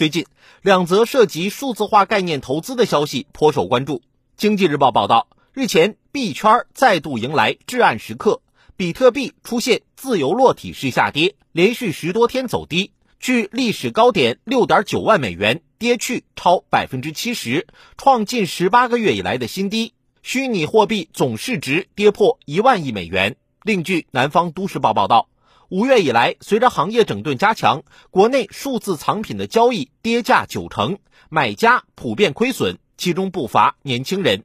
最近，两则涉及数字化概念投资的消息颇受关注。经济日报报道，日前币圈再度迎来至暗时刻，比特币出现自由落体式下跌，连续十多天走低，距历史高点六点九万美元跌去超百分之七十，创近十八个月以来的新低。虚拟货币总市值跌破一万亿美元。另据南方都市报报道。五月以来，随着行业整顿加强，国内数字藏品的交易跌价九成，买家普遍亏损，其中不乏年轻人。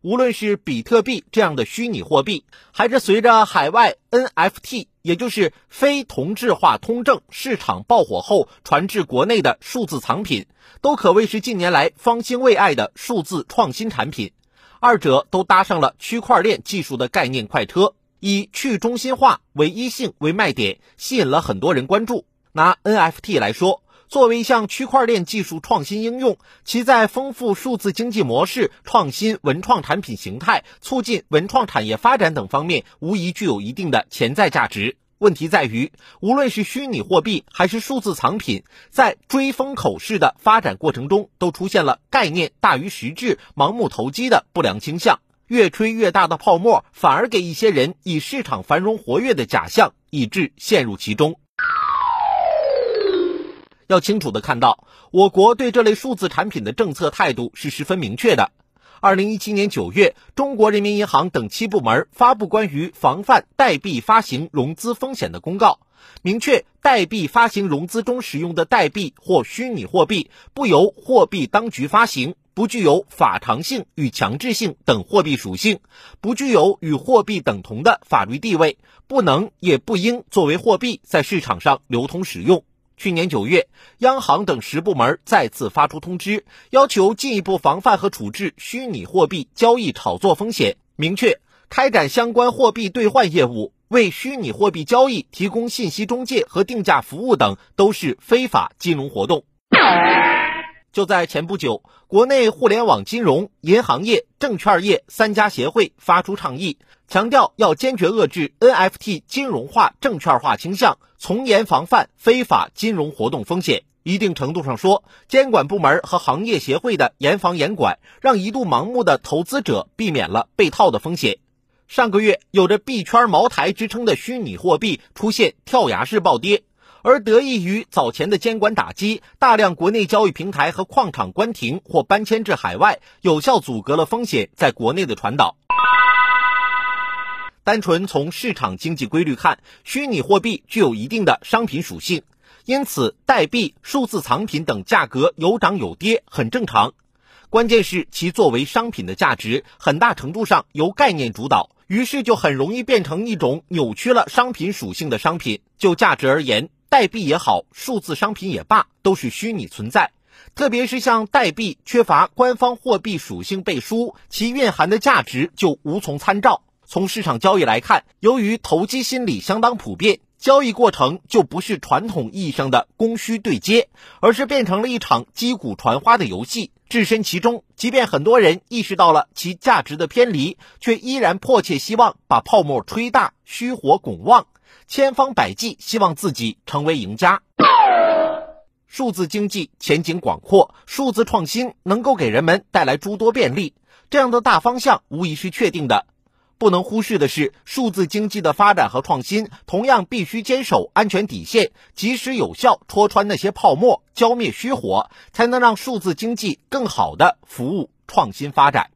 无论是比特币这样的虚拟货币，还是随着海外 NFT，也就是非同质化通证市场爆火后传至国内的数字藏品，都可谓是近年来方兴未艾的数字创新产品。二者都搭上了区块链技术的概念快车。以去中心化、唯一性为卖点，吸引了很多人关注。拿 NFT 来说，作为一项区块链技术创新应用，其在丰富数字经济模式、创新文创产品形态、促进文创产业发展等方面，无疑具有一定的潜在价值。问题在于，无论是虚拟货币还是数字藏品，在追风口式的发展过程中，都出现了概念大于实质、盲目投机的不良倾向。越吹越大的泡沫，反而给一些人以市场繁荣活跃的假象，以致陷入其中。要清楚的看到，我国对这类数字产品的政策态度是十分明确的。二零一七年九月，中国人民银行等七部门发布关于防范代币发行融资风险的公告，明确代币发行融资中使用的代币或虚拟货币不由货币当局发行。不具有法偿性与强制性等货币属性，不具有与货币等同的法律地位，不能也不应作为货币在市场上流通使用。去年九月，央行等十部门再次发出通知，要求进一步防范和处置虚拟货币交易炒作风险，明确开展相关货币兑换业务、为虚拟货币交易提供信息中介和定价服务等都是非法金融活动。就在前不久，国内互联网金融、银行业、证券业三家协会发出倡议，强调要坚决遏制 NFT 金融化、证券化倾向，从严防范非法金融活动风险。一定程度上说，监管部门和行业协会的严防严管，让一度盲目的投资者避免了被套的风险。上个月，有着币圈茅台之称的虚拟货币出现跳崖式暴跌。而得益于早前的监管打击，大量国内交易平台和矿场关停或搬迁至海外，有效阻隔了风险在国内的传导。单纯从市场经济规律看，虚拟货币具有一定的商品属性，因此代币、数字藏品等价格有涨有跌很正常。关键是其作为商品的价值，很大程度上由概念主导，于是就很容易变成一种扭曲了商品属性的商品。就价值而言，代币也好，数字商品也罢，都是虚拟存在。特别是像代币，缺乏官方货币属性背书，其蕴含的价值就无从参照。从市场交易来看，由于投机心理相当普遍，交易过程就不是传统意义上的供需对接，而是变成了一场击鼓传花的游戏。置身其中，即便很多人意识到了其价值的偏离，却依然迫切希望把泡沫吹大，虚火拱旺。千方百计希望自己成为赢家。数字经济前景广阔，数字创新能够给人们带来诸多便利，这样的大方向无疑是确定的。不能忽视的是，数字经济的发展和创新同样必须坚守安全底线，及时有效戳穿那些泡沫，浇灭虚火，才能让数字经济更好的服务创新发展。